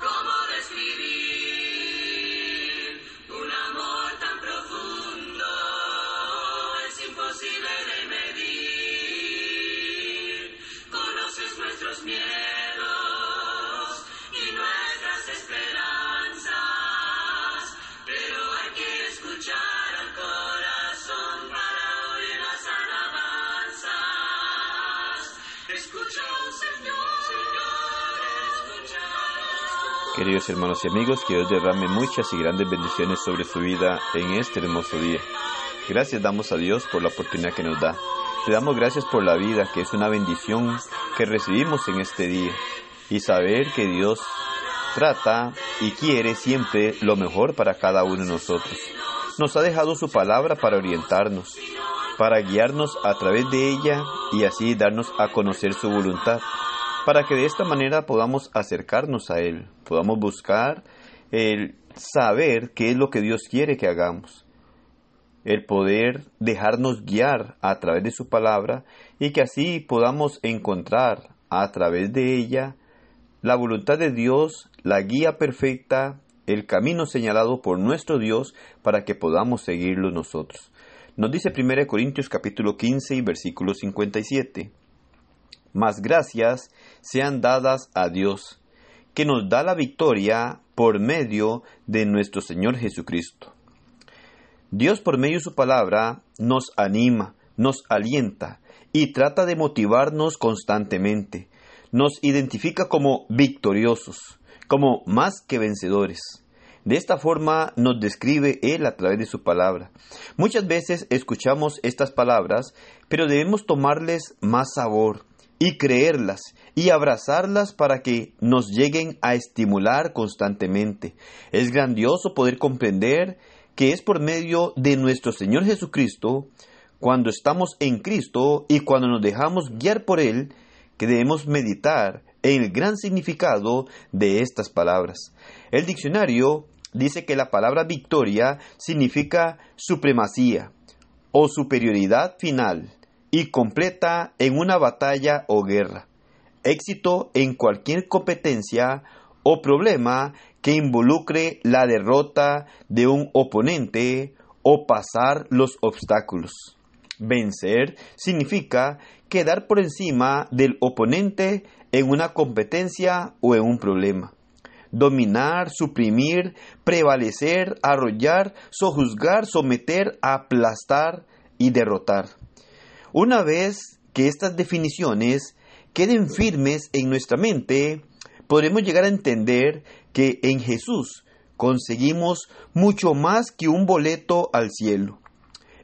¿Cómo describir un amor tan profundo es imposible de medir? Conoces nuestros miedos. Queridos hermanos y amigos, que Dios derrame muchas y grandes bendiciones sobre su vida en este hermoso día. Gracias damos a Dios por la oportunidad que nos da. Le damos gracias por la vida, que es una bendición que recibimos en este día. Y saber que Dios trata y quiere siempre lo mejor para cada uno de nosotros. Nos ha dejado su palabra para orientarnos, para guiarnos a través de ella y así darnos a conocer su voluntad para que de esta manera podamos acercarnos a Él, podamos buscar el saber qué es lo que Dios quiere que hagamos, el poder dejarnos guiar a través de su palabra y que así podamos encontrar a través de ella la voluntad de Dios, la guía perfecta, el camino señalado por nuestro Dios para que podamos seguirlo nosotros. Nos dice 1 Corintios capítulo 15 y versículo 57 mas gracias sean dadas a Dios, que nos da la victoria por medio de nuestro Señor Jesucristo. Dios por medio de su palabra nos anima, nos alienta y trata de motivarnos constantemente. Nos identifica como victoriosos, como más que vencedores. De esta forma nos describe Él a través de su palabra. Muchas veces escuchamos estas palabras, pero debemos tomarles más sabor, y creerlas y abrazarlas para que nos lleguen a estimular constantemente. Es grandioso poder comprender que es por medio de nuestro Señor Jesucristo, cuando estamos en Cristo y cuando nos dejamos guiar por Él, que debemos meditar en el gran significado de estas palabras. El diccionario dice que la palabra victoria significa supremacía o superioridad final y completa en una batalla o guerra. Éxito en cualquier competencia o problema que involucre la derrota de un oponente o pasar los obstáculos. Vencer significa quedar por encima del oponente en una competencia o en un problema. Dominar, suprimir, prevalecer, arrollar, sojuzgar, someter, aplastar y derrotar. Una vez que estas definiciones queden firmes en nuestra mente, podremos llegar a entender que en Jesús conseguimos mucho más que un boleto al cielo.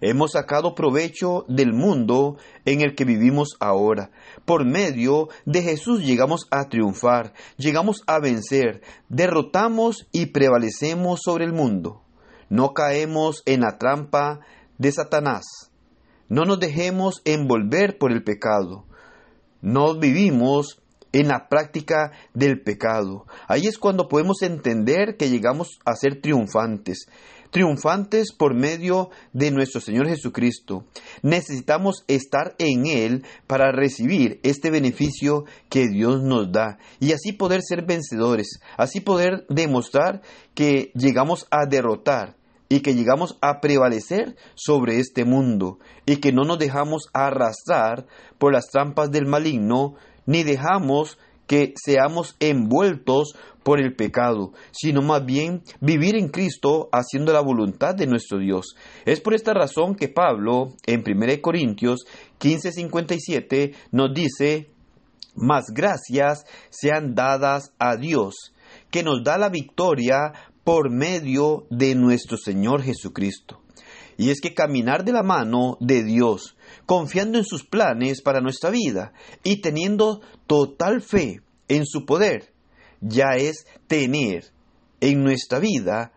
Hemos sacado provecho del mundo en el que vivimos ahora. Por medio de Jesús llegamos a triunfar, llegamos a vencer, derrotamos y prevalecemos sobre el mundo. No caemos en la trampa de Satanás. No nos dejemos envolver por el pecado. No vivimos en la práctica del pecado. Ahí es cuando podemos entender que llegamos a ser triunfantes. Triunfantes por medio de nuestro Señor Jesucristo. Necesitamos estar en Él para recibir este beneficio que Dios nos da y así poder ser vencedores, así poder demostrar que llegamos a derrotar y que llegamos a prevalecer sobre este mundo y que no nos dejamos arrastrar por las trampas del maligno ni dejamos que seamos envueltos por el pecado, sino más bien vivir en Cristo haciendo la voluntad de nuestro Dios. Es por esta razón que Pablo en 1 Corintios 15:57 nos dice, más gracias sean dadas a Dios, que nos da la victoria por medio de nuestro Señor Jesucristo. Y es que caminar de la mano de Dios, confiando en sus planes para nuestra vida y teniendo total fe en su poder, ya es tener en nuestra vida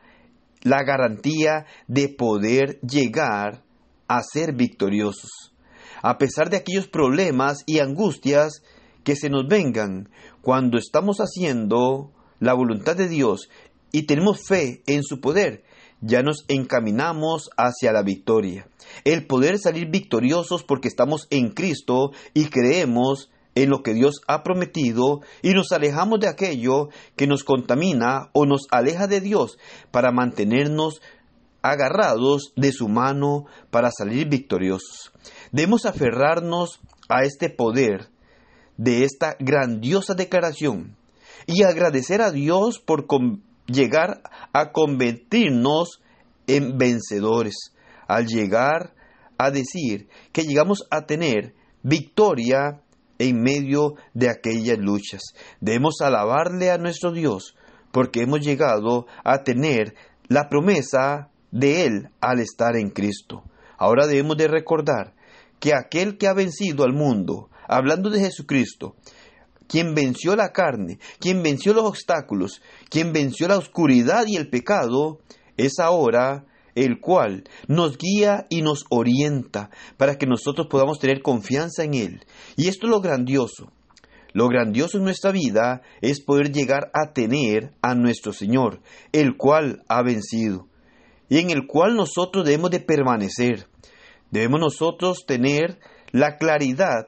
la garantía de poder llegar a ser victoriosos. A pesar de aquellos problemas y angustias que se nos vengan cuando estamos haciendo la voluntad de Dios y tenemos fe en su poder, ya nos encaminamos hacia la victoria. El poder salir victoriosos porque estamos en Cristo y creemos en lo que Dios ha prometido y nos alejamos de aquello que nos contamina o nos aleja de Dios para mantenernos agarrados de su mano para salir victoriosos. Debemos aferrarnos a este poder de esta grandiosa declaración y agradecer a Dios por llegar a convertirnos en vencedores, al llegar a decir que llegamos a tener victoria en medio de aquellas luchas. Debemos alabarle a nuestro Dios porque hemos llegado a tener la promesa de Él al estar en Cristo. Ahora debemos de recordar que aquel que ha vencido al mundo, hablando de Jesucristo, quien venció la carne, quien venció los obstáculos, quien venció la oscuridad y el pecado, es ahora el cual nos guía y nos orienta para que nosotros podamos tener confianza en Él. Y esto es lo grandioso. Lo grandioso en nuestra vida es poder llegar a tener a nuestro Señor, el cual ha vencido, y en el cual nosotros debemos de permanecer. Debemos nosotros tener la claridad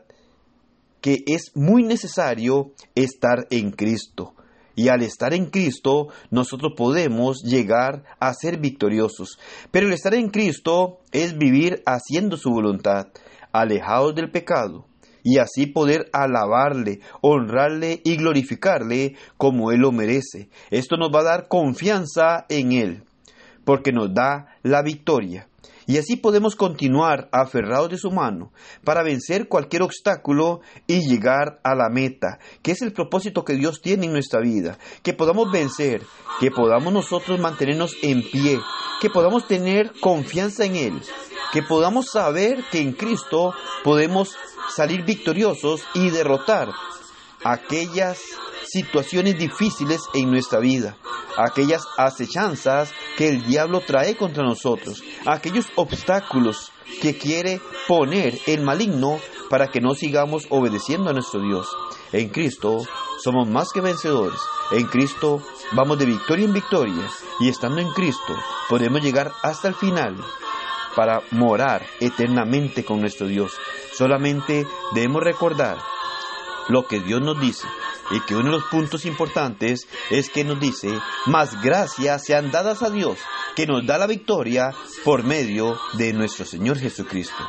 que es muy necesario estar en Cristo. Y al estar en Cristo, nosotros podemos llegar a ser victoriosos. Pero el estar en Cristo es vivir haciendo su voluntad, alejados del pecado, y así poder alabarle, honrarle y glorificarle como Él lo merece. Esto nos va a dar confianza en Él, porque nos da la victoria. Y así podemos continuar aferrados de su mano para vencer cualquier obstáculo y llegar a la meta, que es el propósito que Dios tiene en nuestra vida. Que podamos vencer, que podamos nosotros mantenernos en pie, que podamos tener confianza en Él, que podamos saber que en Cristo podemos salir victoriosos y derrotar aquellas situaciones difíciles en nuestra vida, aquellas acechanzas que el diablo trae contra nosotros, aquellos obstáculos que quiere poner el maligno para que no sigamos obedeciendo a nuestro Dios. En Cristo somos más que vencedores. En Cristo vamos de victoria en victoria y estando en Cristo podemos llegar hasta el final para morar eternamente con nuestro Dios. Solamente debemos recordar lo que Dios nos dice y que uno de los puntos importantes es que nos dice, más gracias sean dadas a Dios, que nos da la victoria por medio de nuestro Señor Jesucristo.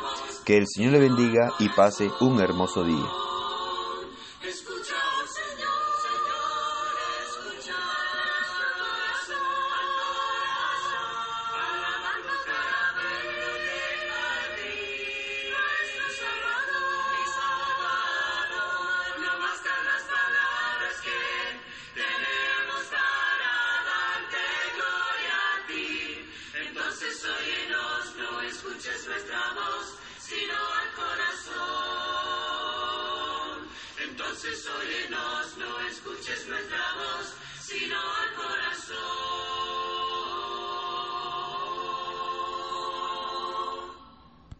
Que el Señor le bendiga y pase un hermoso día.